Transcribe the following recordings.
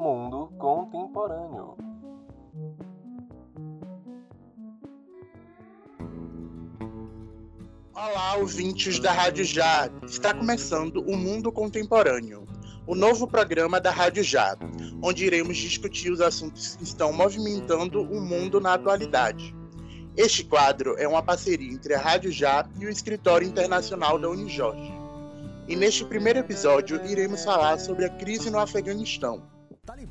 Mundo Contemporâneo. Olá, ouvintes da Rádio Já. Está começando o Mundo Contemporâneo, o novo programa da Rádio Já, onde iremos discutir os assuntos que estão movimentando o mundo na atualidade. Este quadro é uma parceria entre a Rádio Já e o Escritório Internacional da Unijorge. E neste primeiro episódio iremos falar sobre a crise no Afeganistão.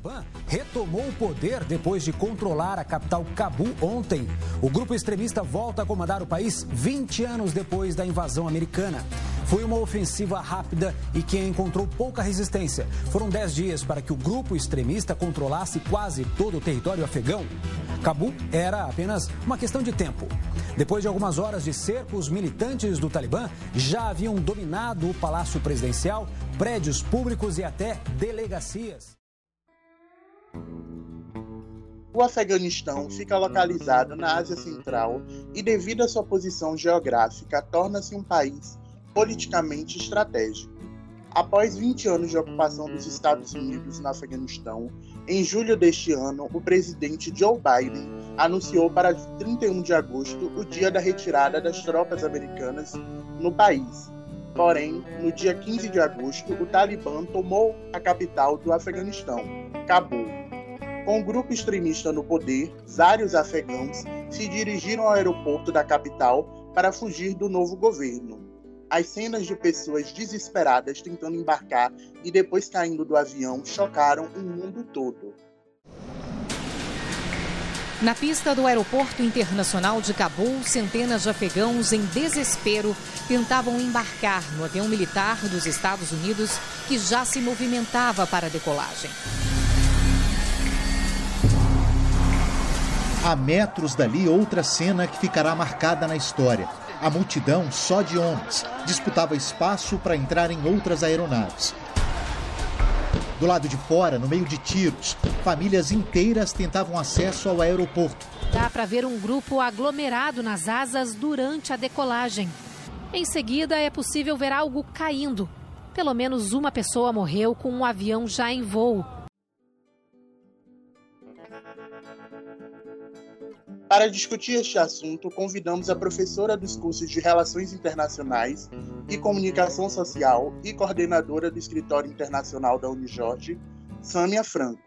Talibã retomou o poder depois de controlar a capital Cabul ontem. O grupo extremista volta a comandar o país 20 anos depois da invasão americana. Foi uma ofensiva rápida e que encontrou pouca resistência. Foram 10 dias para que o grupo extremista controlasse quase todo o território afegão. Cabul era apenas uma questão de tempo. Depois de algumas horas de cerco, os militantes do Talibã já haviam dominado o palácio presidencial, prédios públicos e até delegacias. O Afeganistão fica localizado na Ásia Central e, devido à sua posição geográfica, torna-se um país politicamente estratégico. Após 20 anos de ocupação dos Estados Unidos no Afeganistão, em julho deste ano, o presidente Joe Biden anunciou para 31 de agosto o dia da retirada das tropas americanas no país. Porém, no dia 15 de agosto, o Talibã tomou a capital do Afeganistão, Cabul. Com o grupo extremista no poder, vários afegãos se dirigiram ao aeroporto da capital para fugir do novo governo. As cenas de pessoas desesperadas tentando embarcar e depois caindo do avião chocaram o mundo todo. Na pista do Aeroporto Internacional de Cabul, centenas de afegãos em desespero tentavam embarcar no avião militar dos Estados Unidos que já se movimentava para a decolagem. A metros dali, outra cena que ficará marcada na história. A multidão, só de homens, disputava espaço para entrar em outras aeronaves. Do lado de fora, no meio de tiros, famílias inteiras tentavam acesso ao aeroporto. Dá para ver um grupo aglomerado nas asas durante a decolagem. Em seguida, é possível ver algo caindo. Pelo menos uma pessoa morreu com um avião já em voo. Para discutir este assunto, convidamos a professora dos cursos de Relações Internacionais e Comunicação Social e coordenadora do Escritório Internacional da Unijorge, Sâmia Franco.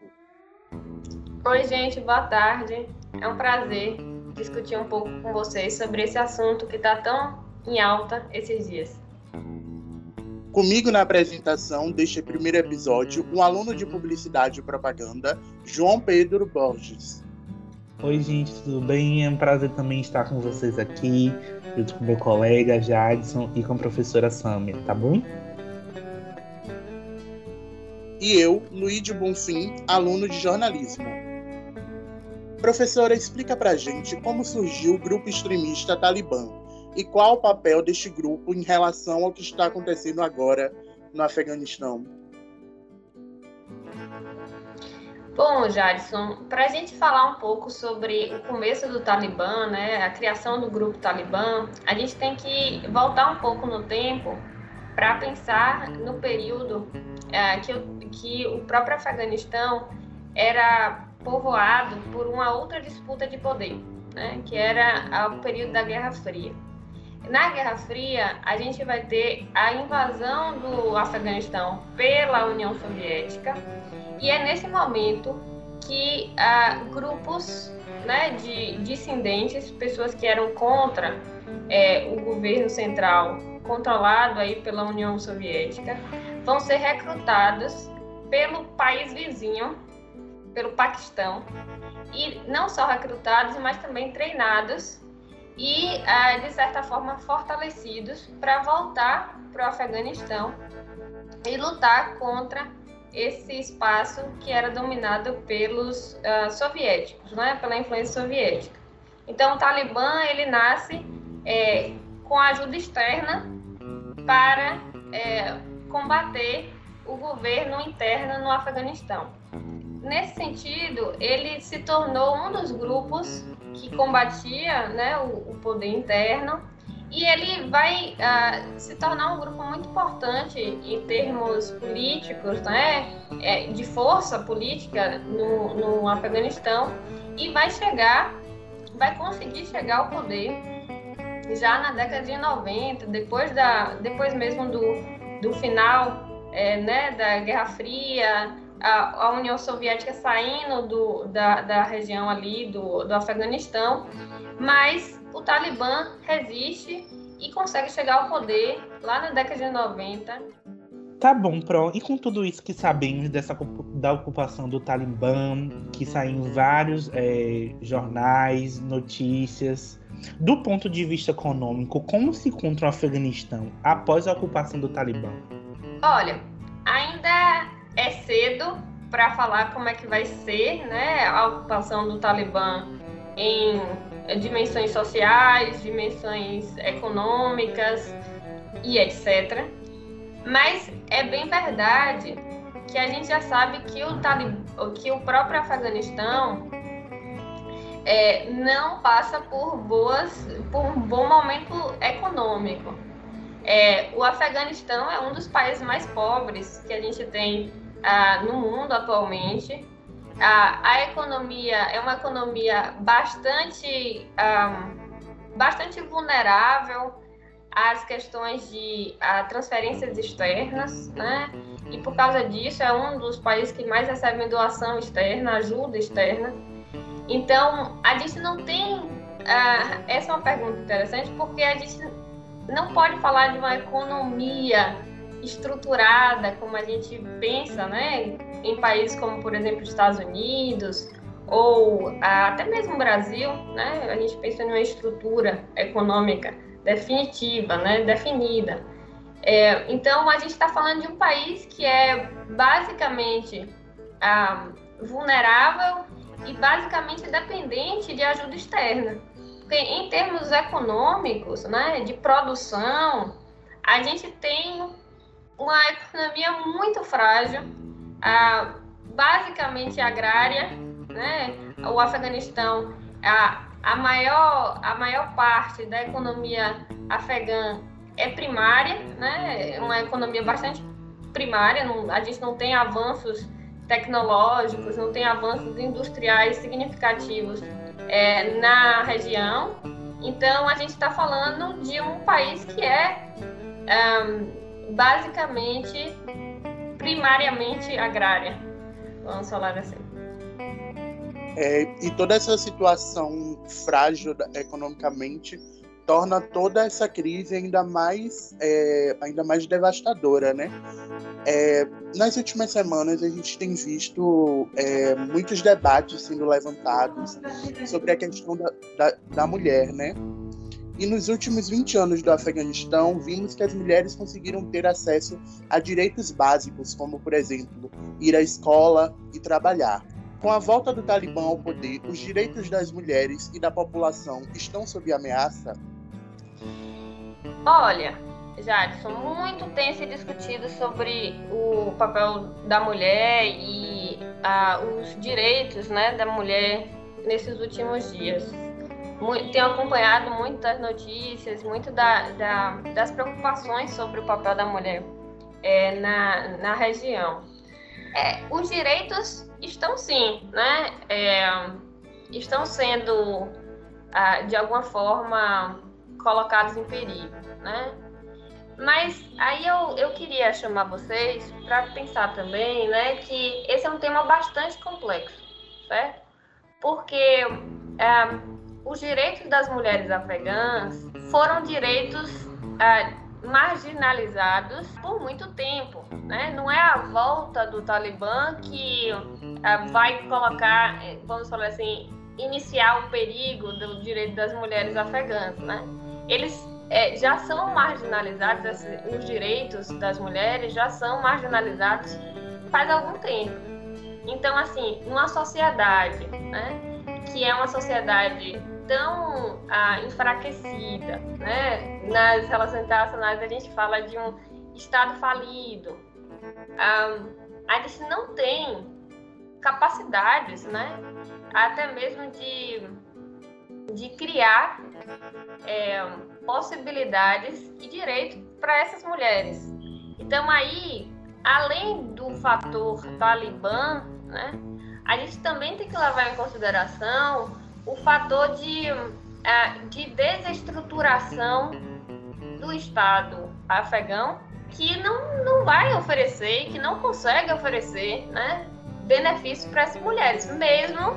Oi, gente, boa tarde. É um prazer discutir um pouco com vocês sobre esse assunto que está tão em alta esses dias. Comigo na apresentação deste primeiro episódio, um aluno de Publicidade e Propaganda, João Pedro Borges. Oi, gente, tudo bem? É um prazer também estar com vocês aqui, junto com meu colega Jadson e com a professora Samia, tá bom? E eu, Luíde Bonfim, aluno de jornalismo. Professora, explica pra gente como surgiu o grupo extremista Talibã e qual o papel deste grupo em relação ao que está acontecendo agora no Afeganistão. Bom, Jadson, para a gente falar um pouco sobre o começo do Talibã, né, a criação do grupo Talibã, a gente tem que voltar um pouco no tempo para pensar no período é, que, que o próprio Afeganistão era povoado por uma outra disputa de poder, né, que era o período da Guerra Fria. Na Guerra Fria, a gente vai ter a invasão do Afeganistão pela União Soviética. E é nesse momento que ah, grupos né, de dissidentes, pessoas que eram contra é, o governo central controlado aí pela União Soviética, vão ser recrutados pelo país vizinho, pelo Paquistão, e não só recrutados, mas também treinados e, ah, de certa forma, fortalecidos para voltar para o Afeganistão e lutar contra esse espaço que era dominado pelos uh, soviéticos, né, pela influência soviética. Então, o Talibã ele nasce é, com ajuda externa para é, combater o governo interno no Afeganistão. Nesse sentido, ele se tornou um dos grupos que combatia né, o, o poder interno. E ele vai uh, se tornar um grupo muito importante em termos políticos, né, é, de força política no, no Afeganistão. E vai chegar, vai conseguir chegar ao poder já na década de 90, depois, da, depois mesmo do, do final é, né, da Guerra Fria, a, a, União Soviética saindo do, da, da região ali do, do Afeganistão, mas o Talibã resiste e consegue chegar ao poder lá na década de 90. Tá bom, Pro. E com tudo isso que sabemos dessa, da ocupação do Talibã, que saem vários é, jornais, notícias, do ponto de vista econômico, como se encontra o Afeganistão após a ocupação do Talibã? Olha, ainda é cedo para falar como é que vai ser né, a ocupação do Talibã em dimensões sociais, dimensões econômicas e etc. Mas é bem verdade que a gente já sabe que o, Talib, que o próprio Afeganistão é, não passa por boas, por um bom momento econômico. É, o Afeganistão é um dos países mais pobres que a gente tem ah, no mundo atualmente. Ah, a economia é uma economia bastante, ah, bastante vulnerável às questões de ah, transferências externas, né? E por causa disso é um dos países que mais recebem doação externa, ajuda externa. Então a gente não tem ah, essa é uma pergunta interessante porque a gente não pode falar de uma economia estruturada como a gente pensa, né, em países como, por exemplo, os Estados Unidos ou até mesmo Brasil, né, a gente pensa em uma estrutura econômica definitiva, né, definida. É, então, a gente está falando de um país que é basicamente ah, vulnerável e basicamente dependente de ajuda externa. Porque em termos econômicos, né, de produção, a gente tem uma economia muito frágil, ah, basicamente agrária, né? O Afeganistão, a, a, maior, a maior parte da economia afegã é primária, né? É uma economia bastante primária, não, a gente não tem avanços tecnológicos, não tem avanços industriais significativos é, na região. Então, a gente está falando de um país que é um, basicamente, primariamente agrária. Vamos falar assim. É, e toda essa situação frágil economicamente torna toda essa crise ainda mais, é, ainda mais devastadora, né? É, nas últimas semanas a gente tem visto é, muitos debates sendo levantados sobre a questão da, da, da mulher, né? E nos últimos 20 anos do Afeganistão, vimos que as mulheres conseguiram ter acesso a direitos básicos, como, por exemplo, ir à escola e trabalhar. Com a volta do Talibã ao poder, os direitos das mulheres e da população estão sob ameaça? Olha, Jadson, muito tem se discutido sobre o papel da mulher e ah, os direitos né, da mulher nesses últimos dias. Tenho acompanhado muitas notícias, muito da, da, das preocupações sobre o papel da mulher é, na, na região. É, os direitos estão sim, né? É, estão sendo, ah, de alguma forma, colocados em perigo, né? Mas aí eu, eu queria chamar vocês para pensar também, né, que esse é um tema bastante complexo, certo? Porque é, os direitos das mulheres afegãs foram direitos é, marginalizados por muito tempo, né? Não é a volta do Talibã que é, vai colocar, é, vamos falar assim, iniciar o perigo do direito das mulheres afegãs, né? Eles é, já são marginalizados, os direitos das mulheres já são marginalizados faz algum tempo. Então, assim, numa sociedade, né, que é uma sociedade tão ah, enfraquecida, né, nas relações internacionais a gente fala de um Estado falido, ah, a gente não tem capacidades, né, até mesmo de, de criar é, possibilidades e direito para essas mulheres. Então aí, além do fator talibã, né, a gente também tem que levar em consideração o fator de, uh, de desestruturação do Estado afegão, que não, não vai oferecer, que não consegue oferecer né, benefícios para essas mulheres, mesmo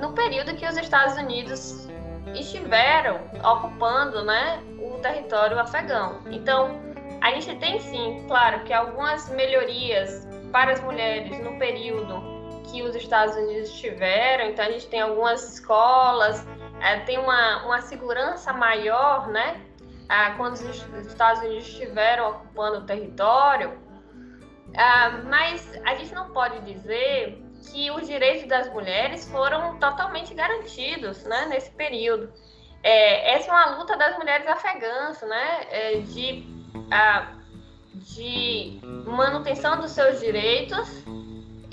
no período que os Estados Unidos estiveram ocupando né, o território afegão. Então, a gente tem sim, claro, que algumas melhorias para as mulheres no período que os Estados Unidos tiveram, então a gente tem algumas escolas, é, tem uma, uma segurança maior, né? Ah, quando os Estados Unidos estiveram ocupando o território, ah, mas a gente não pode dizer que os direitos das mulheres foram totalmente garantidos né, nesse período. É, essa é uma luta das mulheres afegãs, né, é, de, ah, de manutenção dos seus direitos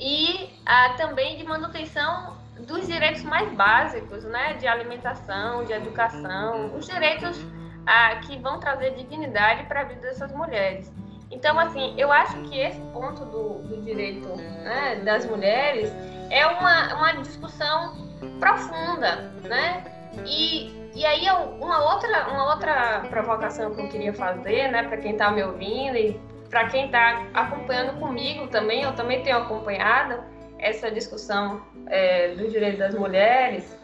e ah, também de manutenção dos direitos mais básicos, né, de alimentação, de educação, os direitos ah, que vão trazer dignidade para a vida dessas mulheres. Então, assim, eu acho que esse ponto do, do direito né, das mulheres é uma, uma discussão profunda, né? E, e aí uma outra, uma outra provocação que eu queria fazer, né, para quem está me ouvindo e para quem está acompanhando comigo também, eu também tenho acompanhado essa discussão é, dos direitos das mulheres,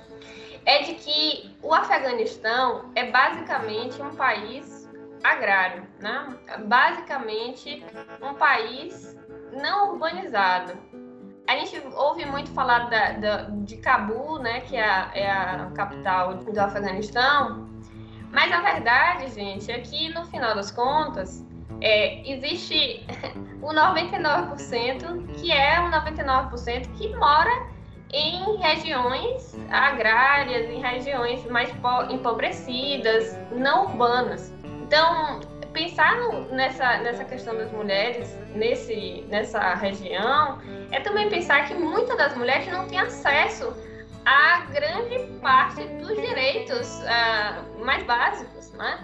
é de que o Afeganistão é basicamente um país agrário, né? basicamente um país não urbanizado. A gente ouve muito falar da, da, de Cabul, né, que é a, é a capital do Afeganistão, mas a verdade, gente, é que no final das contas, é, existe o 99% que é o 99% que mora em regiões agrárias, em regiões mais empobrecidas, não urbanas. Então, pensar no, nessa, nessa questão das mulheres nesse, nessa região é também pensar que muitas das mulheres não têm acesso a grande parte dos direitos uh, mais básicos, né?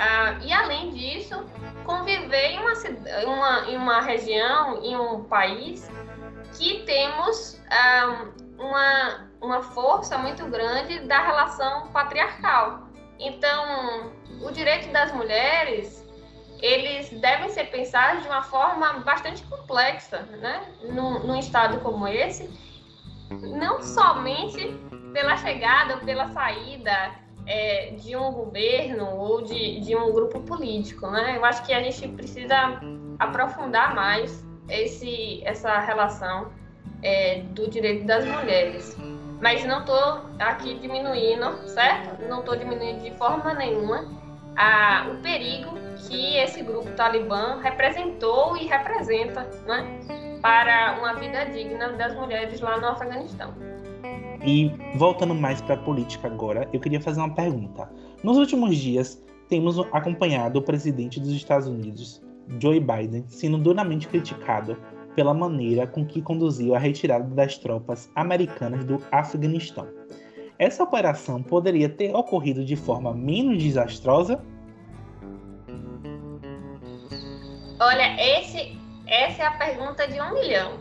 Uh, e além disso, conviver em uma, uma, em uma região, em um país que temos uh, uma, uma força muito grande da relação patriarcal. Então, o direito das mulheres, eles devem ser pensados de uma forma bastante complexa, né? Num, num estado como esse, não somente pela chegada pela saída é, de um governo ou de, de um grupo político, né? Eu acho que a gente precisa aprofundar mais esse, essa relação é, do direito das mulheres. Mas não estou aqui diminuindo, certo? Não estou diminuindo de forma nenhuma a, o perigo que esse grupo talibã representou e representa né, para uma vida digna das mulheres lá no Afeganistão. E voltando mais para a política agora, eu queria fazer uma pergunta. Nos últimos dias, temos acompanhado o presidente dos Estados Unidos, Joe Biden, sendo duramente criticado pela maneira com que conduziu a retirada das tropas americanas do Afeganistão. Essa operação poderia ter ocorrido de forma menos desastrosa? Olha, esse, essa é a pergunta de um milhão.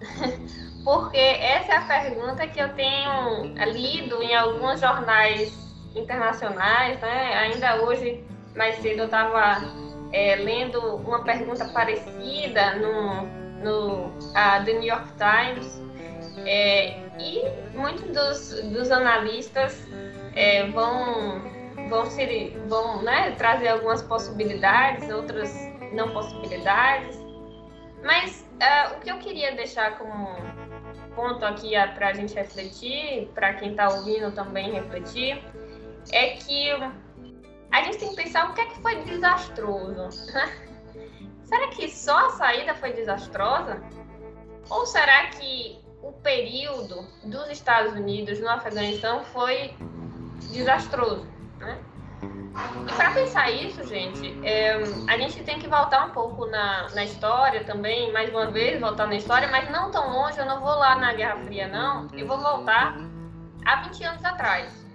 porque essa é a pergunta que eu tenho lido em alguns jornais internacionais, né? Ainda hoje, mais cedo, eu estava é, lendo uma pergunta parecida no, no The New York Times, é, e muitos dos, dos analistas é, vão, vão, ser, vão né, trazer algumas possibilidades, outras não possibilidades, mas uh, o que eu queria deixar como ponto aqui para a gente refletir, para quem está ouvindo também refletir, é que a gente tem que pensar o que é que foi desastroso. será que só a saída foi desastrosa? Ou será que o período dos Estados Unidos no Afeganistão foi desastroso? Né? E para pensar isso, gente, é, a gente tem que voltar um pouco na, na história também, mais uma vez, voltar na história, mas não tão longe, eu não vou lá na Guerra Fria, não. Eu vou voltar a 20 anos atrás.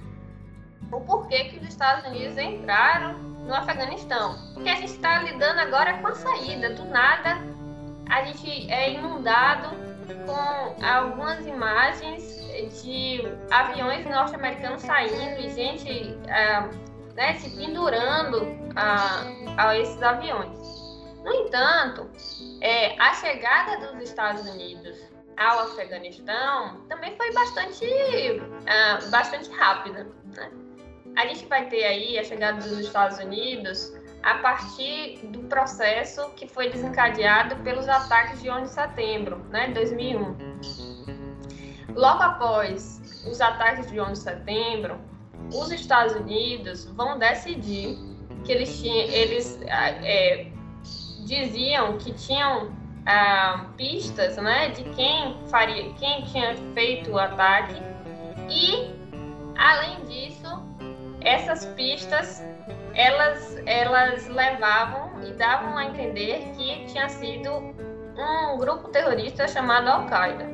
o porquê que os Estados Unidos entraram no Afeganistão. Porque a gente está lidando agora com a saída. Do nada, a gente é inundado com algumas imagens de aviões norte-americanos saindo e gente ah, né, se pendurando a, a esses aviões. No entanto, é, a chegada dos Estados Unidos ao Afeganistão também foi bastante, uh, bastante rápida. Né? A gente vai ter aí a chegada dos Estados Unidos a partir do processo que foi desencadeado pelos ataques de 11 de setembro, né, 2001. Logo após os ataques de 11 de setembro, os Estados Unidos vão decidir que eles, tinham, eles é, diziam que tinham ah, pistas né, de quem faria, quem tinha feito o ataque. E além disso essas pistas elas elas levavam e davam a entender que tinha sido um grupo terrorista chamado Al-Qaeda.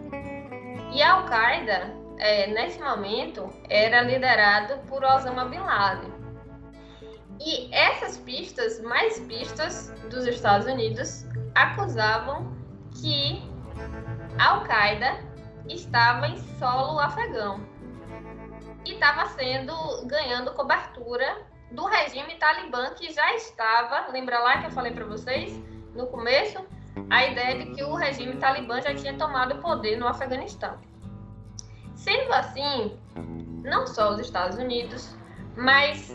E a Al-Qaeda é, nesse momento era liderado por Osama bin Laden e essas pistas mais pistas dos Estados Unidos acusavam que Al-Qaeda estava em solo afegão e estava sendo ganhando cobertura do regime talibã que já estava, lembra lá que eu falei para vocês no começo, a ideia de que o regime talibã já tinha tomado o poder no Afeganistão. Sendo assim, não só os Estados Unidos, mas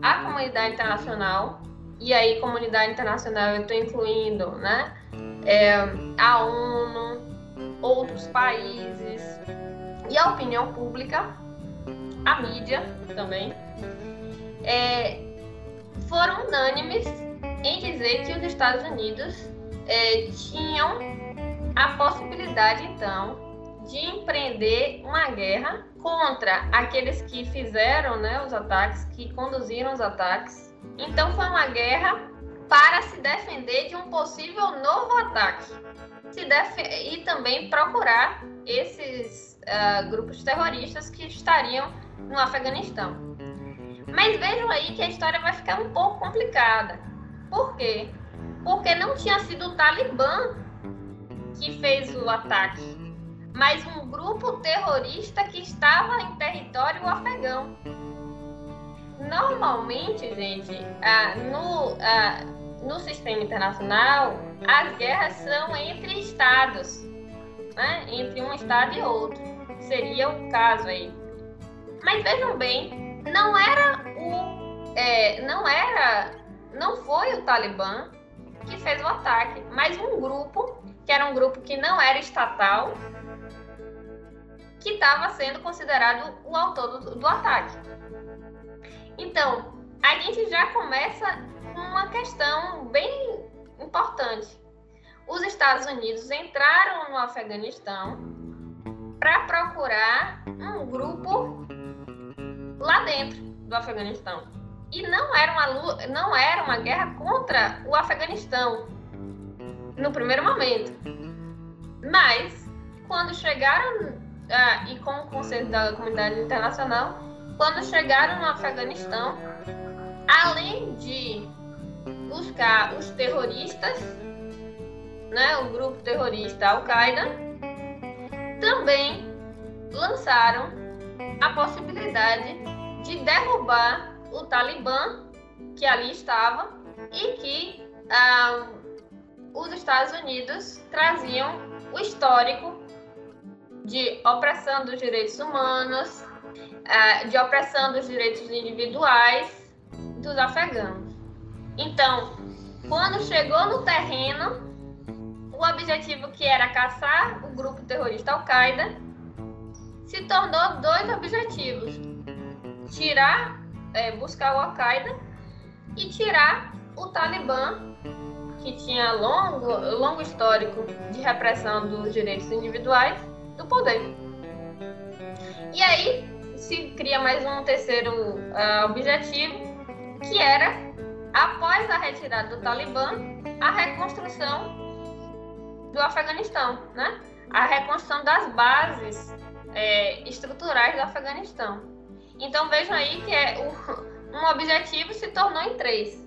a comunidade internacional e aí, comunidade internacional, eu estou incluindo né, é, a ONU, outros países e a opinião pública, a mídia também, é, foram unânimes em dizer que os Estados Unidos é, tinham a possibilidade, então, de empreender uma guerra contra aqueles que fizeram né, os ataques, que conduziram os ataques então foi uma guerra para se defender de um possível novo ataque e também procurar esses uh, grupos terroristas que estariam no Afeganistão. Mas vejam aí que a história vai ficar um pouco complicada. Por quê? Porque não tinha sido o Talibã que fez o ataque, mas um grupo terrorista que estava em território afegão. Normalmente, gente, ah, no, ah, no sistema internacional, as guerras são entre estados, né? entre um estado e outro. Seria o caso aí. Mas vejam bem, não era o, é, não era, não foi o Talibã que fez o ataque, mas um grupo que era um grupo que não era estatal, que estava sendo considerado o autor do, do ataque. Então, a gente já começa com uma questão bem importante. Os Estados Unidos entraram no Afeganistão para procurar um grupo lá dentro do Afeganistão. E não era uma, não era uma guerra contra o Afeganistão no primeiro momento. Mas, quando chegaram, ah, e com o conselho da comunidade internacional, quando chegaram no Afeganistão, além de buscar os terroristas, né, o grupo terrorista Al-Qaeda, também lançaram a possibilidade de derrubar o Talibã que ali estava e que ah, os Estados Unidos traziam o histórico de opressão dos direitos humanos, é, de opressão dos direitos individuais dos afegãos. Então, quando chegou no terreno, o objetivo que era caçar o grupo terrorista Al-Qaeda se tornou dois objetivos: tirar, é, buscar o Al-Qaeda e tirar o Talibã, que tinha longo, longo histórico de repressão dos direitos individuais, do poder. E aí, se cria mais um terceiro uh, objetivo, que era, após a retirada do Talibã, a reconstrução do Afeganistão, né? A reconstrução das bases é, estruturais do Afeganistão. Então vejam aí que é o, um objetivo se tornou em três.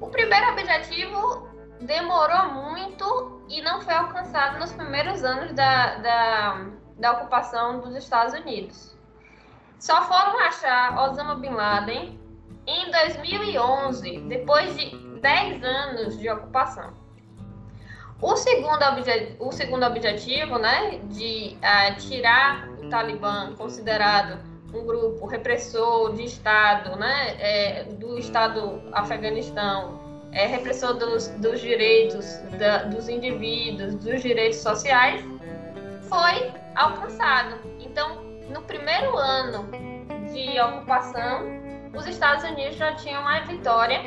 O primeiro objetivo demorou muito e não foi alcançado nos primeiros anos da, da, da ocupação dos Estados Unidos. Só foram achar Osama Bin Laden em 2011, depois de 10 anos de ocupação. O segundo, obje o segundo objetivo, né, de uh, tirar o Talibã, considerado um grupo repressor de Estado, né, é, do Estado Afeganistão, é, repressor dos, dos direitos da, dos indivíduos, dos direitos sociais, foi alcançado. Então, no primeiro ano de ocupação, os Estados Unidos já tinham a vitória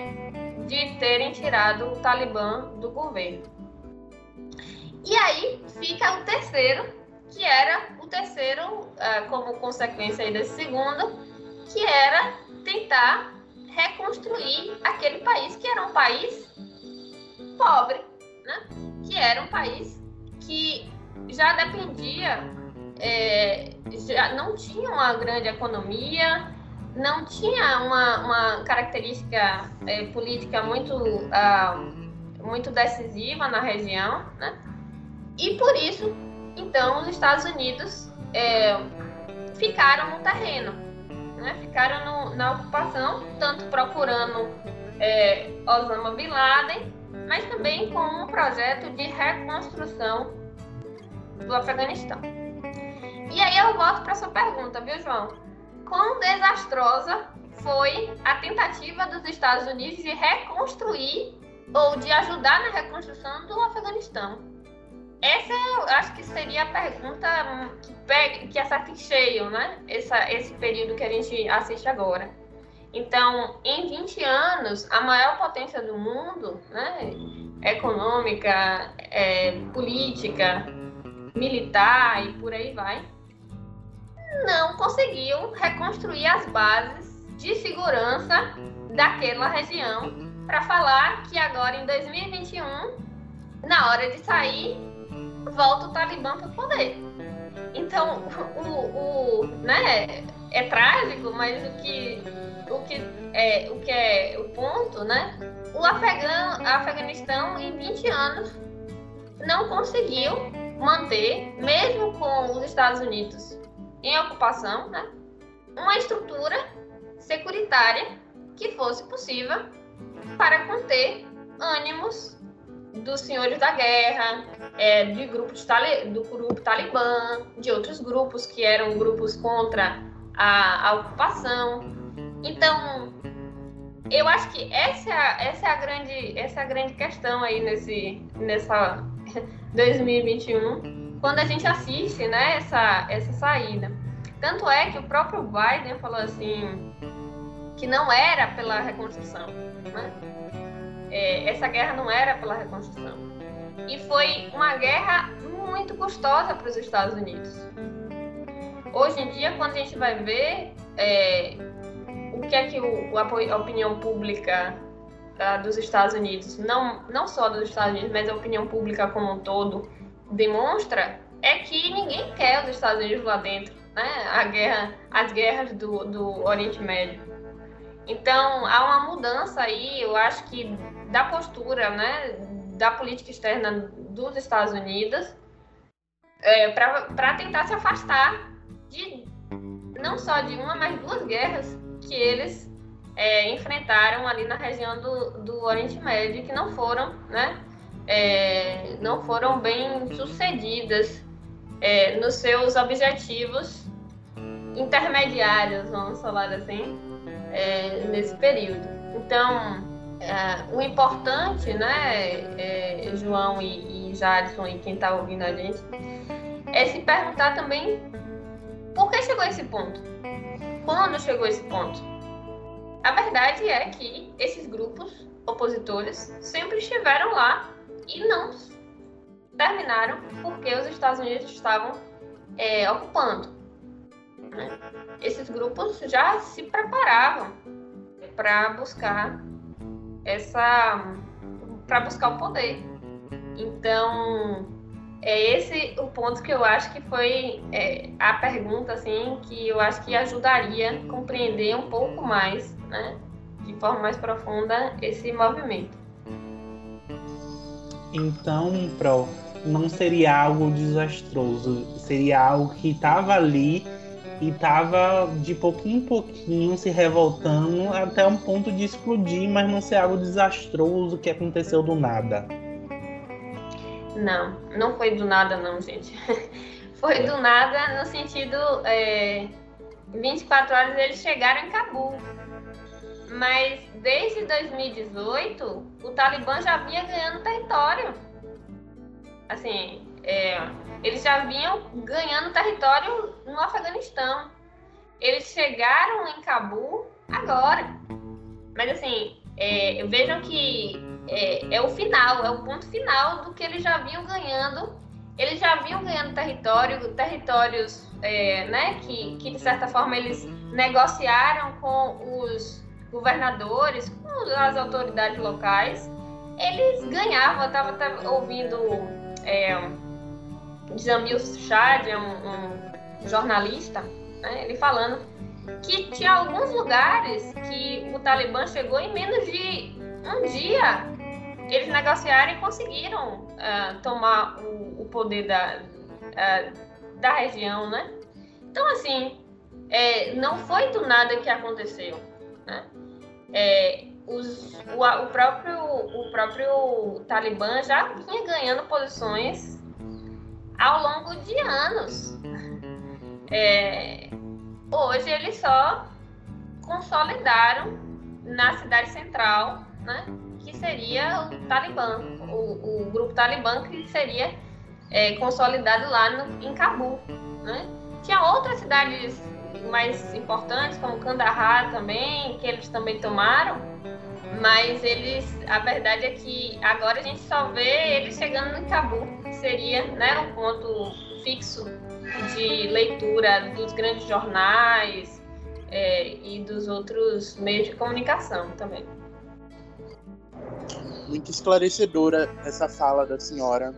de terem tirado o Talibã do governo. E aí fica o terceiro, que era o terceiro, uh, como consequência desse segundo, que era tentar reconstruir aquele país que era um país pobre, né? Que era um país que já dependia, é, já não tinha uma grande economia, não tinha uma, uma característica é, política muito, uh, muito decisiva na região, né? E por isso, então, os Estados Unidos é, ficaram no terreno, né? ficaram no, na ocupação, tanto procurando é, Osama Bin Laden, mas também com um projeto de reconstrução do Afeganistão. E aí eu volto para sua pergunta, viu, João? Quão desastrosa foi a tentativa dos Estados Unidos de reconstruir ou de ajudar na reconstrução do Afeganistão? Essa eu acho que seria a pergunta que, pega, que acerta em cheio, né? Essa, esse período que a gente assiste agora. Então, em 20 anos, a maior potência do mundo, né, econômica, é, política, militar e por aí vai, não conseguiu reconstruir as bases de segurança daquela região para falar que agora em 2021, na hora de sair, volta o Talibã para o poder. Então, o, o, né, é trágico, mas o que, o que, é, o que é o ponto, né? O Afegão, Afeganistão, em 20 anos, não conseguiu manter, mesmo com os Estados Unidos em ocupação, né, uma estrutura securitária que fosse possível para conter ânimos dos senhores da guerra, é, de grupos do grupo talibã, de outros grupos que eram grupos contra a, a ocupação. Então, eu acho que essa, essa, é a grande, essa é a grande questão aí nesse, nessa 2021, quando a gente assiste né, essa, essa saída. Tanto é que o próprio Biden falou assim que não era pela reconstrução. Né? É, essa guerra não era pela reconstrução. E foi uma guerra muito custosa para os Estados Unidos. Hoje em dia, quando a gente vai ver é, o que é que o, a opinião pública uh, dos Estados Unidos, não, não só dos Estados Unidos, mas a opinião pública como um todo, demonstra, é que ninguém quer os Estados Unidos lá dentro. Né? A guerra, as guerras do, do Oriente Médio. Então, há uma mudança aí, eu acho que da postura, né, da política externa dos Estados Unidos, é, para tentar se afastar de não só de uma, mas duas guerras que eles é, enfrentaram ali na região do, do Oriente Médio que não foram, né, é, não foram bem sucedidas é, nos seus objetivos intermediários, vamos falar assim, é, nesse período. Então, é, o importante, né, é, João e, e Jadson e quem está ouvindo a gente, é se perguntar também por que chegou a esse ponto? Quando chegou a esse ponto? A verdade é que esses grupos opositores sempre estiveram lá e não terminaram porque os Estados Unidos estavam é, ocupando. Né? Esses grupos já se preparavam para buscar essa para buscar o poder. Então, é esse o ponto que eu acho que foi é, a pergunta, assim, que eu acho que ajudaria a compreender um pouco mais, né, de forma mais profunda, esse movimento. Então, Pro, não seria algo desastroso, seria algo que estava ali e estava de pouquinho em pouquinho se revoltando até um ponto de explodir, mas não ser algo desastroso que aconteceu do nada. Não, não foi do nada, não, gente. Foi do nada no sentido. É, 24 horas eles chegaram em Cabul. Mas desde 2018, o Talibã já vinha ganhando território. Assim, é, eles já vinham ganhando território no Afeganistão. Eles chegaram em Cabul agora. Mas assim, é, vejam que é, é, o final, é o ponto final do que eles já vinham ganhando. Eles já vinham ganhando território, territórios é, né, que, que, de certa forma, eles negociaram com os governadores, com as autoridades locais. Eles ganhavam, eu estava ouvindo é, Jamil Chad, um, um jornalista, né, ele falando que tinha alguns lugares que o Talibã chegou em menos de um dia eles negociaram e conseguiram uh, tomar o, o, poder da, uh, da região, né? Então, assim, é, não foi do nada que aconteceu, né? É, os, o, o, próprio, o próprio Talibã já vinha ganhando posições ao longo de anos. É, hoje eles só consolidaram na cidade central, né? que seria o Talibã, o, o grupo Talibã que seria é, consolidado lá no, em Cabul. Né? Tinha outras cidades mais importantes, como Kandahar também, que eles também tomaram, mas eles, a verdade é que agora a gente só vê eles chegando em Cabul, seria né, um ponto fixo de leitura dos grandes jornais é, e dos outros meios de comunicação também muito esclarecedora essa fala da senhora.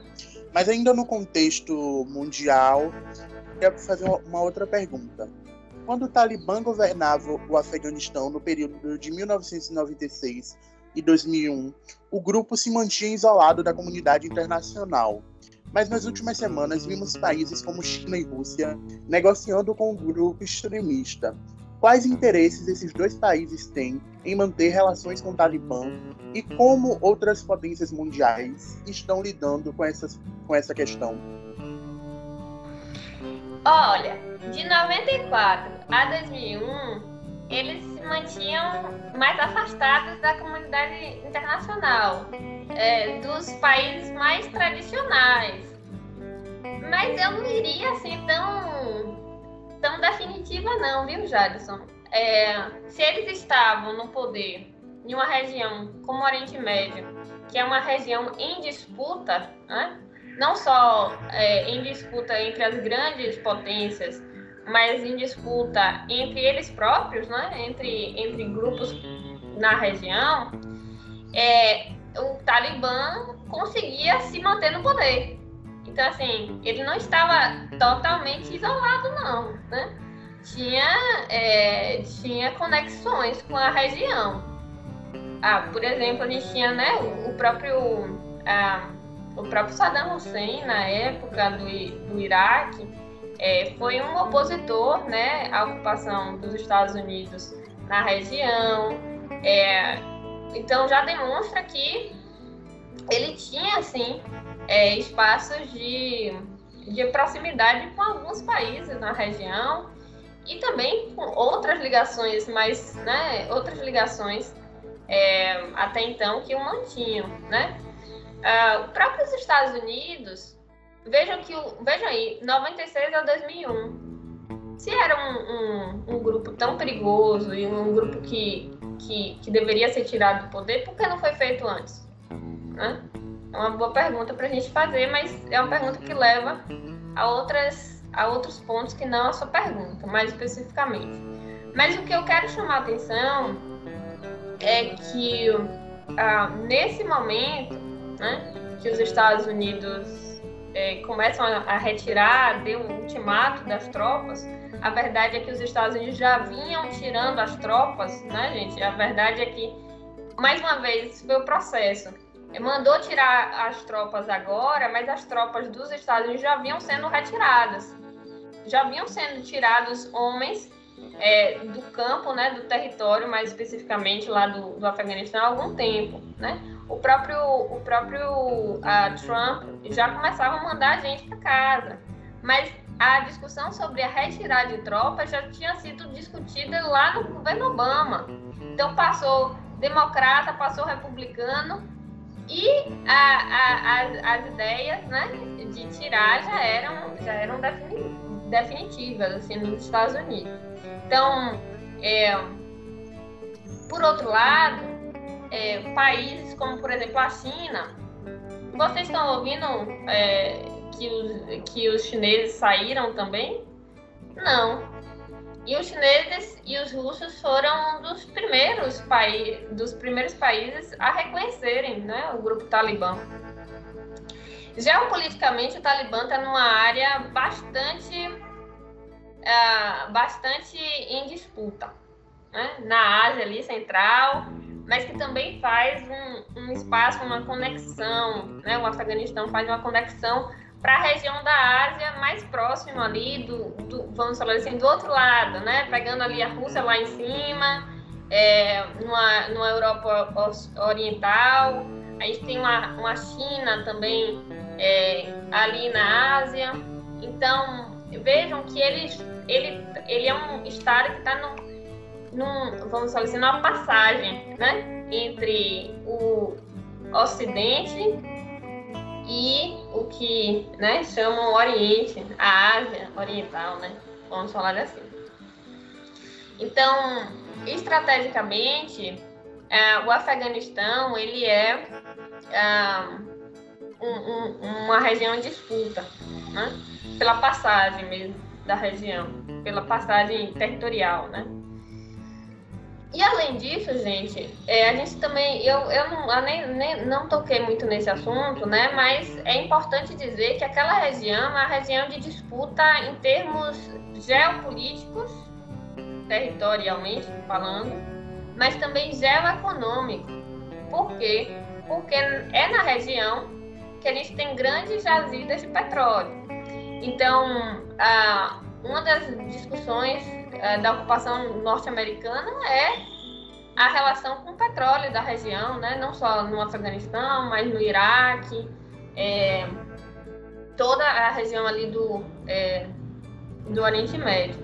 Mas ainda no contexto mundial, quero fazer uma outra pergunta. Quando o Talibã governava o Afeganistão no período de 1996 e 2001, o grupo se mantinha isolado da comunidade internacional. Mas nas últimas semanas vimos países como China e Rússia negociando com o grupo extremista, quais interesses esses dois países têm em manter relações com o Talibã e como outras potências mundiais estão lidando com, essas, com essa questão? Olha, de 94 a 2001, eles se mantinham mais afastados da comunidade internacional, é, dos países mais tradicionais. Mas eu não iria assim tão tão definitiva não, viu, Jadson? É, se eles estavam no poder em uma região como o Oriente Médio, que é uma região em disputa, né? não só é, em disputa entre as grandes potências, mas em disputa entre eles próprios, né? entre, entre grupos na região, é, o Talibã conseguia se manter no poder. Então, assim, ele não estava totalmente isolado, não, né? Tinha, é, tinha conexões com a região. Ah, por exemplo, a gente tinha né, o, próprio, ah, o próprio Saddam Hussein, na época do, do Iraque, é, foi um opositor né, à ocupação dos Estados Unidos na região. É, então, já demonstra que ele tinha, assim, é, espaços de, de proximidade com alguns países na região e também com outras ligações, mas né, outras ligações é, até então que o mantinham, né? Uh, próprios Estados Unidos, vejam que o, vejam aí, 96 a 2001, se era um, um, um, grupo tão perigoso e um grupo que, que, que deveria ser tirado do poder, por que não foi feito antes? É uma boa pergunta para a gente fazer, mas é uma pergunta que leva a, outras, a outros pontos que não a sua pergunta, mais especificamente. Mas o que eu quero chamar a atenção é que ah, nesse momento né, que os Estados Unidos é, começam a, a retirar, deu um ultimato das tropas, a verdade é que os Estados Unidos já vinham tirando as tropas, né, gente? A verdade é que, mais uma vez, foi o processo. Mandou tirar as tropas agora, mas as tropas dos Estados Unidos já vinham sendo retiradas. Já vinham sendo tirados homens é, do campo, né, do território, mais especificamente lá do, do Afeganistão, há algum tempo, né? O próprio, o próprio Trump já começava a mandar a gente para casa, mas a discussão sobre a retirada de tropas já tinha sido discutida lá no governo Obama. Então passou democrata, passou republicano e a, a, as, as ideias, né, de tirar já eram já eram definitivas assim nos Estados Unidos. Então, é, por outro lado, é, países como, por exemplo, a China, vocês estão ouvindo é, que, os, que os chineses saíram também? Não. E os chineses e os russos foram um dos primeiros, paí dos primeiros países a reconhecerem né, o grupo Talibã. Geopoliticamente, o Talibã está numa área bastante uh, bastante em disputa, né? na Ásia ali central, mas que também faz um, um espaço, uma conexão, né? o Afeganistão faz uma conexão para a região da Ásia mais próxima ali do, do, vamos falar assim, do outro lado, né? Pegando ali a Rússia lá em cima, é, numa, numa Europa Oriental, a gente tem uma, uma China também é, ali na Ásia. Então, vejam que eles, ele, ele é um estado que está num, num, vamos assim, numa passagem, né? Entre o Ocidente e o que né, chamam Oriente, a Ásia Oriental, né? Vamos falar assim. Então, estrategicamente, é, o Afeganistão ele é, é um, um, uma região de disputa, né? pela passagem mesmo da região, pela passagem territorial, né? E além disso, gente, é, a gente também, eu, eu, não, eu nem, nem, não toquei muito nesse assunto, né? Mas é importante dizer que aquela região é uma região de disputa em termos geopolíticos, territorialmente falando, mas também geoeconômico. Por quê? Porque é na região que a gente tem grandes jazidas de petróleo. Então, ah, uma das discussões ah, da ocupação norte-americana é a relação com o petróleo da região, né? não só no Afeganistão, mas no Iraque, é, toda a região ali do, é, do Oriente Médio.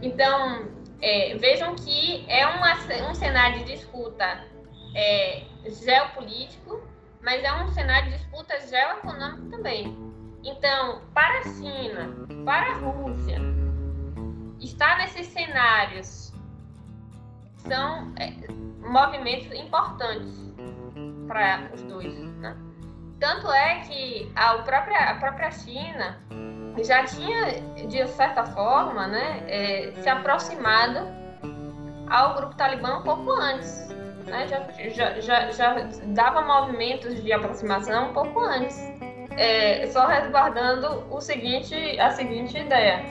Então, é, vejam que é uma, um cenário de disputa é, geopolítico, mas é um cenário de disputa geoeconômico também. Então, para a China, para a Rússia, estar nesses cenários são é, movimentos importantes para os dois. Né? Tanto é que a própria, a própria China já tinha, de certa forma, né, é, se aproximado ao grupo talibã um pouco antes. Né? Já, já, já, já dava movimentos de aproximação um pouco antes é, só resguardando o seguinte, a seguinte ideia.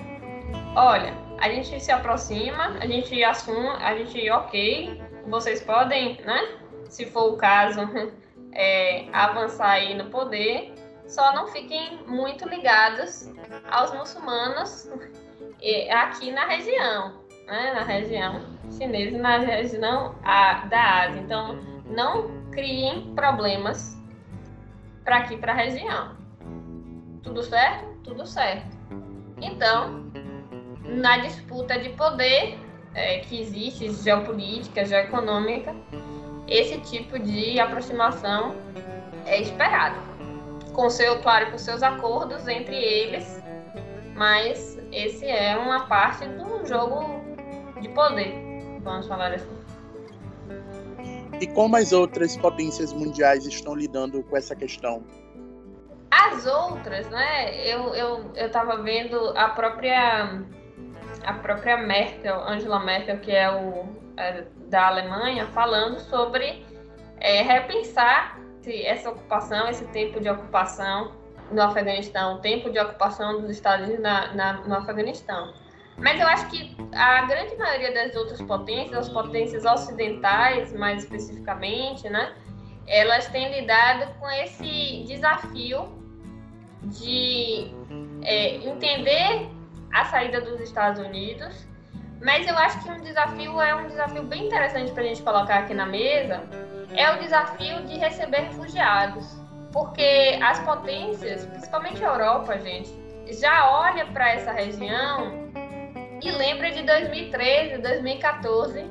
Olha, a gente se aproxima, a gente assume, a gente, ok, vocês podem, né? Se for o caso, é, avançar aí no poder, só não fiquem muito ligados aos muçulmanos aqui na região, né? Na região chinesa, na região da Ásia. Então, não criem problemas para aqui, para a região. Tudo certo? Tudo certo. Então, na disputa de poder é, que existe, geopolítica, geoeconômica, esse tipo de aproximação é esperado. Com seu, claro, com seus acordos entre eles, mas esse é uma parte do jogo de poder, vamos falar assim. E como as outras potências mundiais estão lidando com essa questão? As outras, né? Eu eu eu estava vendo a própria a própria Merkel, Angela Merkel, que é o é, da Alemanha, falando sobre é, repensar essa ocupação, esse tempo de ocupação no Afeganistão, o tempo de ocupação dos Estados Unidos na, na, no Afeganistão. Mas eu acho que a grande maioria das outras potências, as potências ocidentais mais especificamente, né, elas têm lidado com esse desafio de é, entender a saída dos Estados Unidos, mas eu acho que um desafio é um desafio bem interessante para a gente colocar aqui na mesa, é o desafio de receber refugiados, porque as potências, principalmente a Europa, gente, já olha para essa região e lembra de 2013, 2014,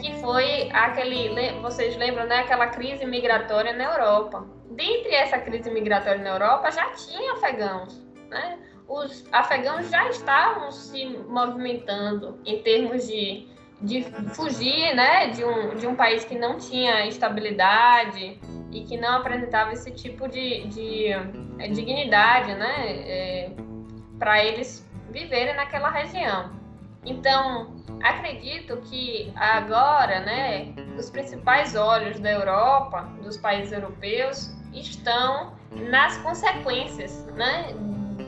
que foi aquele, vocês lembram, né, aquela crise migratória na Europa. Dentre essa crise migratória na Europa já tinha afegãos, né? Os afegãos já estavam se movimentando em termos de, de fugir, né, de um, de um país que não tinha estabilidade e que não apresentava esse tipo de, de é, dignidade, né, é, para eles viverem naquela região. Então, acredito que agora, né, os principais olhos da Europa, dos países europeus, estão nas consequências, né,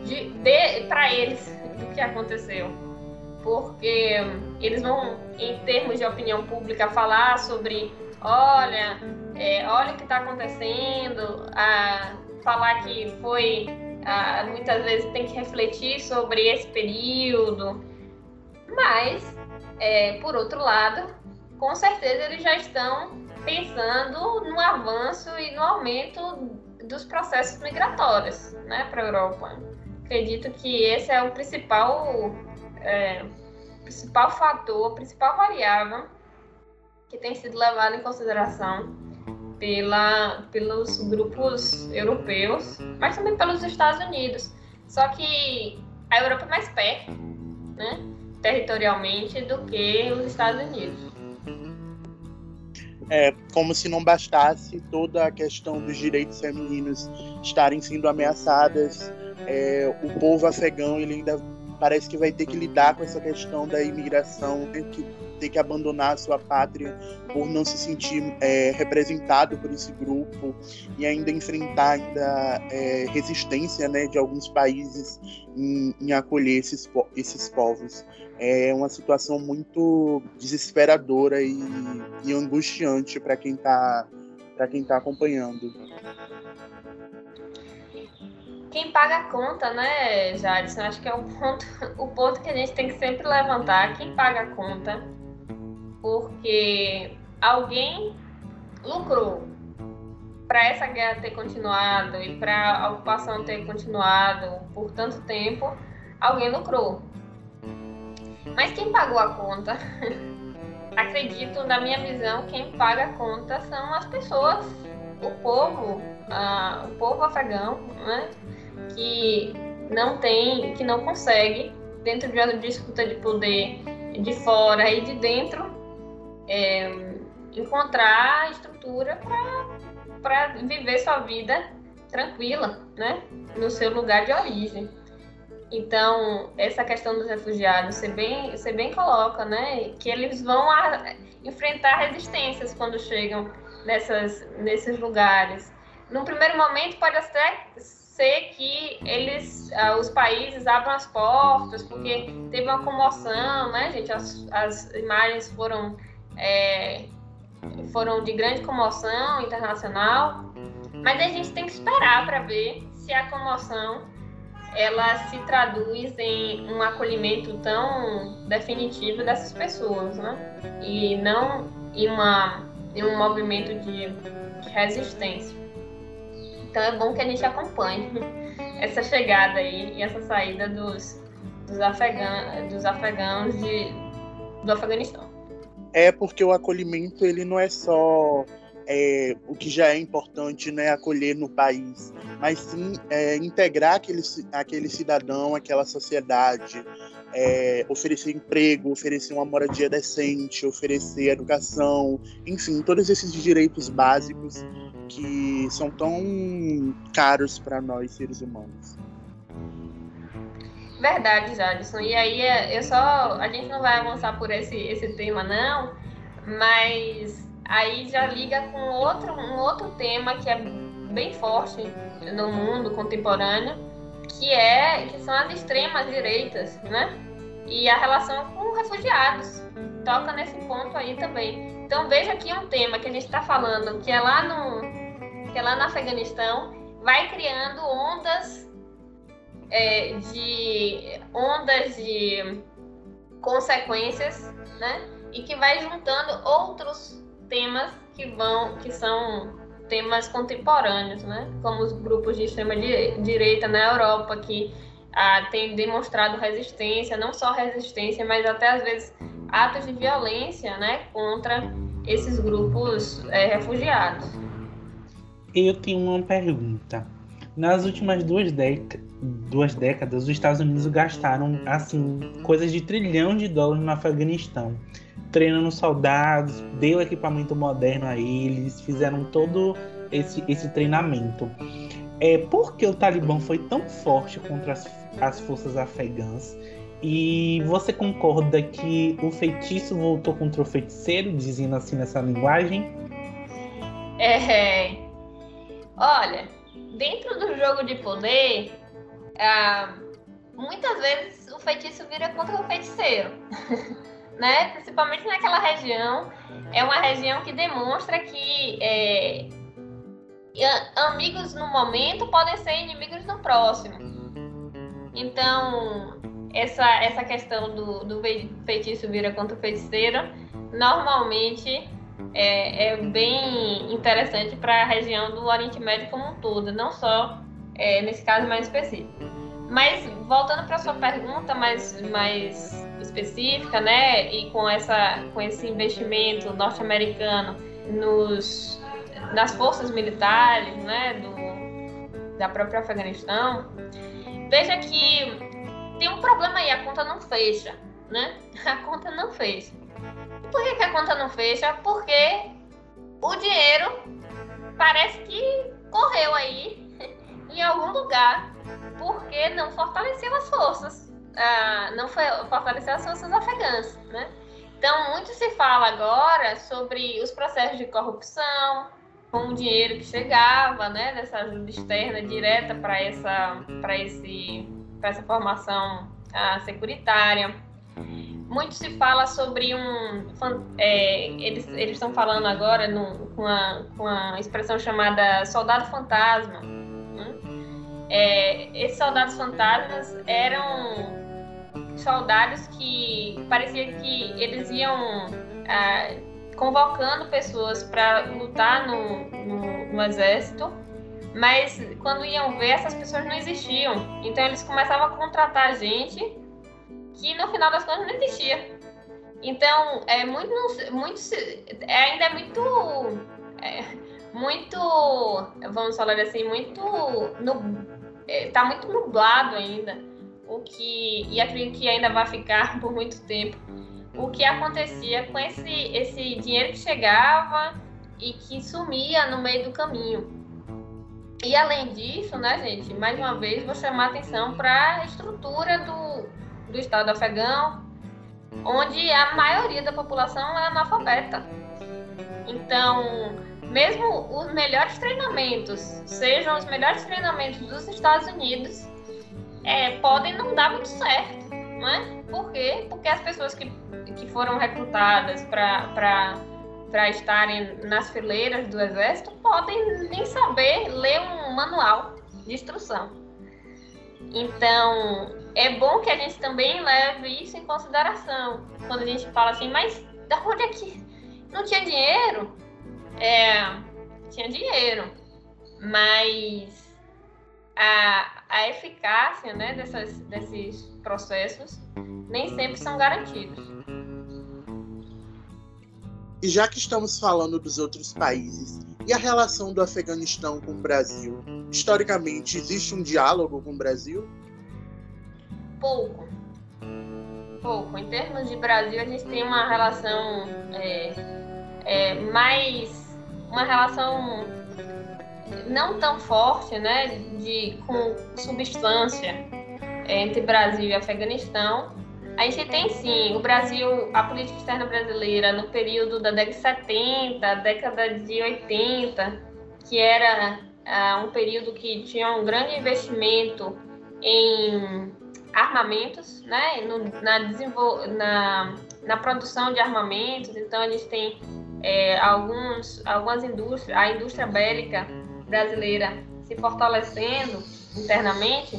de, de para eles do que aconteceu, porque eles vão, em termos de opinião pública, falar sobre, olha, é, olha o que está acontecendo, a, falar que foi, a, muitas vezes tem que refletir sobre esse período mas, é, por outro lado, com certeza eles já estão pensando no avanço e no aumento dos processos migratórios né, para a Europa. Acredito que esse é o principal, é, principal fator, principal variável que tem sido levado em consideração pela, pelos grupos europeus, mas também pelos Estados Unidos. Só que a Europa é mais perto, né? territorialmente do que os Estados Unidos. É como se não bastasse toda a questão dos direitos femininos estarem sendo ameaçadas. É, o povo afegão ele ainda parece que vai ter que lidar com essa questão da imigração, ter que, ter que abandonar a sua pátria por não se sentir é, representado por esse grupo e ainda enfrentar ainda, é, resistência né, de alguns países em, em acolher esses, esses povos é uma situação muito desesperadora e, e angustiante para quem está para quem está acompanhando. Quem paga a conta, né, Jadson? Acho que é o ponto, o ponto que a gente tem que sempre levantar. Quem paga a conta? Porque alguém lucrou para essa guerra ter continuado e para a ocupação ter continuado por tanto tempo. Alguém lucrou. Mas quem pagou a conta? Acredito, na minha visão, quem paga a conta são as pessoas, o povo, o povo afegão, né? Que não tem, que não consegue, dentro de uma disputa de poder de fora e de dentro, é, encontrar estrutura para viver sua vida tranquila, né? No seu lugar de origem. Então, essa questão dos refugiados, você bem, você bem coloca, né? Que eles vão a, enfrentar resistências quando chegam nessas, nesses lugares. Num primeiro momento, pode até ser que eles, ah, os países abram as portas, porque teve uma comoção, né, gente? As, as imagens foram, é, foram de grande comoção internacional. Mas a gente tem que esperar para ver se a comoção ela se traduz em um acolhimento tão definitivo dessas pessoas, né? E não em, uma, em um movimento de resistência. Então é bom que a gente acompanhe essa chegada aí e essa saída dos, dos, afegãos, dos afegãos de, do Afeganistão. É porque o acolhimento ele não é só é, o que já é importante, né, acolher no país, mas sim é, integrar aquele, aquele cidadão, aquela sociedade, é, oferecer emprego, oferecer uma moradia decente, oferecer educação, enfim, todos esses direitos básicos que são tão caros para nós seres humanos. Verdade, Jadson. E aí é, eu só a gente não vai avançar por esse esse tema não, mas aí já liga com outro, um outro tema que é bem forte no mundo contemporâneo, que é que são as extremas direitas, né? E a relação com refugiados toca nesse ponto aí também. Então veja aqui um tema que a gente está falando, que é lá no que é lá no Afeganistão, vai criando ondas é, de ondas de consequências, né? E que vai juntando outros temas que vão, que são temas contemporâneos, né? Como os grupos de extrema direita na Europa que ah, têm demonstrado resistência, não só resistência, mas até às vezes atos de violência, né? Contra esses grupos é, refugiados. Eu tenho uma pergunta. Nas últimas duas, duas décadas, os Estados Unidos gastaram assim coisas de trilhão de dólares no Afeganistão, treinando soldados, deu equipamento moderno a eles, fizeram todo esse, esse treinamento. É, por que o Talibã foi tão forte contra as, as forças afegãs? E você concorda que o feitiço voltou contra o feiticeiro, dizendo assim nessa linguagem? É. Olha, dentro do jogo de poder, ah, muitas vezes o feitiço vira contra o feiticeiro. né? Principalmente naquela região. É uma região que demonstra que é, amigos no momento podem ser inimigos no próximo. Então, essa, essa questão do, do feitiço vira contra o feiticeiro, normalmente é, é bem interessante para a região do Oriente Médio como um todo, não só é, nesse caso mais específico. Mas voltando para sua pergunta mais, mais específica, né, e com essa com esse investimento norte-americano nos nas forças militares, né, do, da própria Afeganistão, veja que tem um problema aí, a conta não fecha, né? A conta não fecha. Por que, que a conta não fecha? Porque o dinheiro parece que correu aí em algum lugar, porque não fortaleceu as forças, ah, não foi fortaleceu as forças afegãs, né? Então, muito se fala agora sobre os processos de corrupção, com o dinheiro que chegava, né, dessa ajuda externa direta para essa, para esse, para essa formação ah, securitária muito se fala sobre um. É, eles estão falando agora no, com, uma, com uma expressão chamada soldado fantasma. Né? É, esses soldados fantasmas eram soldados que parecia que eles iam ah, convocando pessoas para lutar no, no, no exército mas quando iam ver, essas pessoas não existiam. Então eles começavam a contratar gente que no final das contas não existia. Então, é muito, muito é, ainda é muito, é, muito, vamos falar assim, muito, no, é, tá muito nublado ainda, o que, e acredito que ainda vai ficar por muito tempo, o que acontecia com esse, esse dinheiro que chegava e que sumia no meio do caminho. E além disso, né, gente, mais uma vez vou chamar a atenção para a estrutura do, do Estado afegão, onde a maioria da população é analfabeta. Então, mesmo os melhores treinamentos, sejam os melhores treinamentos dos Estados Unidos, é, podem não dar muito certo, né? Por quê? Porque as pessoas que, que foram recrutadas para estarem nas fileiras do exército podem nem saber ler um manual de instrução. Então, é bom que a gente também leve isso em consideração. Quando a gente fala assim, mas da onde é que não tinha dinheiro? É, tinha dinheiro, mas a, a eficácia né, dessas, desses processos nem sempre são garantidos. E já que estamos falando dos outros países, e a relação do Afeganistão com o Brasil? Historicamente, existe um diálogo com o Brasil? Pouco. Pouco. Em termos de Brasil, a gente tem uma relação é, é, mais. uma relação não tão forte, né, de, com substância é, entre Brasil e Afeganistão, a gente tem sim, o Brasil, a política externa brasileira no período da década de 70, década de 80, que era uh, um período que tinha um grande investimento em armamentos, né, no, na, na, na produção de armamentos. Então, gente tem é, alguns, algumas indústrias, a indústria bélica brasileira se fortalecendo internamente,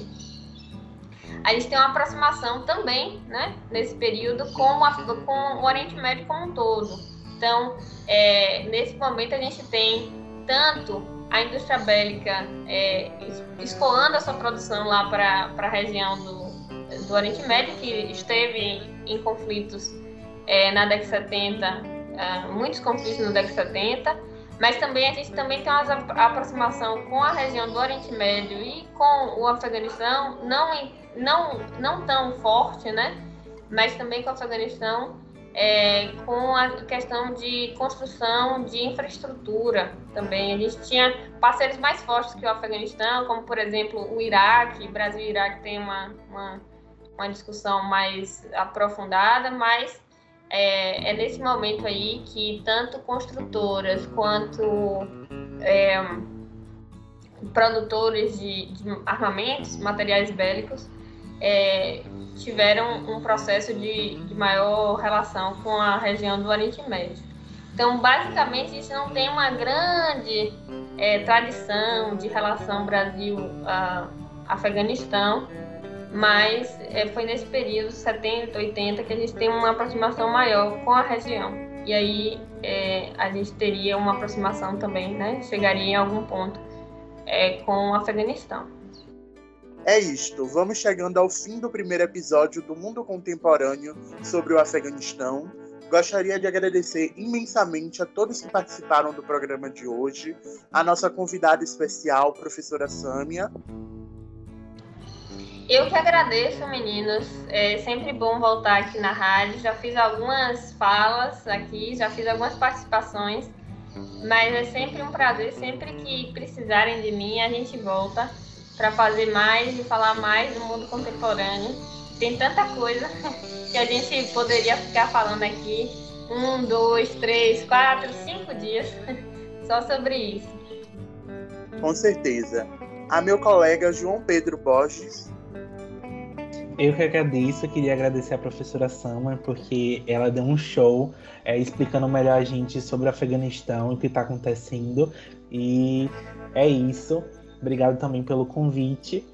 a gente tem uma aproximação também, né, nesse período, com, a, com o Oriente Médio como um todo. Então, é, nesse momento, a gente tem tanto a indústria bélica é, escoando a sua produção lá para a região do, do Oriente Médio, que esteve em conflitos é, na década de 70, é, muitos conflitos na década de 70, mas também a gente também tem uma aproximação com a região do Oriente Médio e com o Afeganistão, não, não, não tão forte, né? Mas também com o Afeganistão, é, com a questão de construção de infraestrutura também. A gente tinha parceiros mais fortes que o Afeganistão, como por exemplo o Iraque. Brasil e Iraque tem uma, uma, uma discussão mais aprofundada, mas é, é, nesse momento aí que tanto construtoras quanto é, produtores de, de, armamentos, materiais bélicos, é, tiveram um processo de, de, maior relação com a região do Oriente Médio. Então, basicamente, a gente não tem uma grande é, tradição de relação Brasil-Afeganistão, mas é, foi nesse período, 70, 80, que a gente tem uma aproximação maior com a região. E aí é, a gente teria uma aproximação também, né? Chegaria em algum ponto é, com o Afeganistão. É isto, vamos chegando ao fim do primeiro episódio do Mundo Contemporâneo sobre o Afeganistão. Gostaria de agradecer imensamente a todos que participaram do programa de hoje, a nossa convidada especial, professora Sâmia, eu que agradeço, meninos. É sempre bom voltar aqui na rádio. Já fiz algumas falas aqui, já fiz algumas participações, mas é sempre um prazer. Sempre que precisarem de mim, a gente volta para fazer mais e falar mais do mundo contemporâneo. Tem tanta coisa que a gente poderia ficar falando aqui um, dois, três, quatro, cinco dias só sobre isso. Com certeza. A meu colega João Pedro Borges eu que agradeço, queria agradecer a professora Sama, porque ela deu um show é, explicando melhor a gente sobre o Afeganistão e o que está acontecendo. E é isso. Obrigado também pelo convite.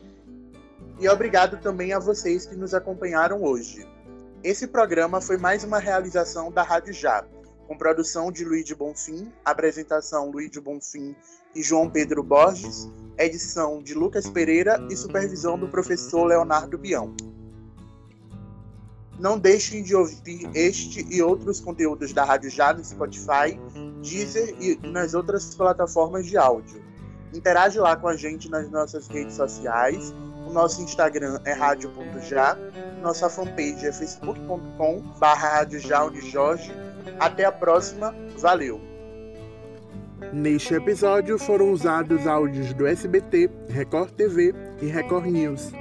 E obrigado também a vocês que nos acompanharam hoje. Esse programa foi mais uma realização da Rádio Já, com produção de Luiz de Bonfim, apresentação Luiz de Bonfim e João Pedro Borges, edição de Lucas Pereira e supervisão do professor Leonardo Bião. Não deixem de ouvir este e outros conteúdos da Rádio Já no Spotify, Deezer e nas outras plataformas de áudio. Interage lá com a gente nas nossas redes sociais. O nosso Instagram é rádio.já, nossa fanpage é facebook.com/barra Jorge. Até a próxima, valeu! Neste episódio foram usados áudios do SBT, Record TV e Record News.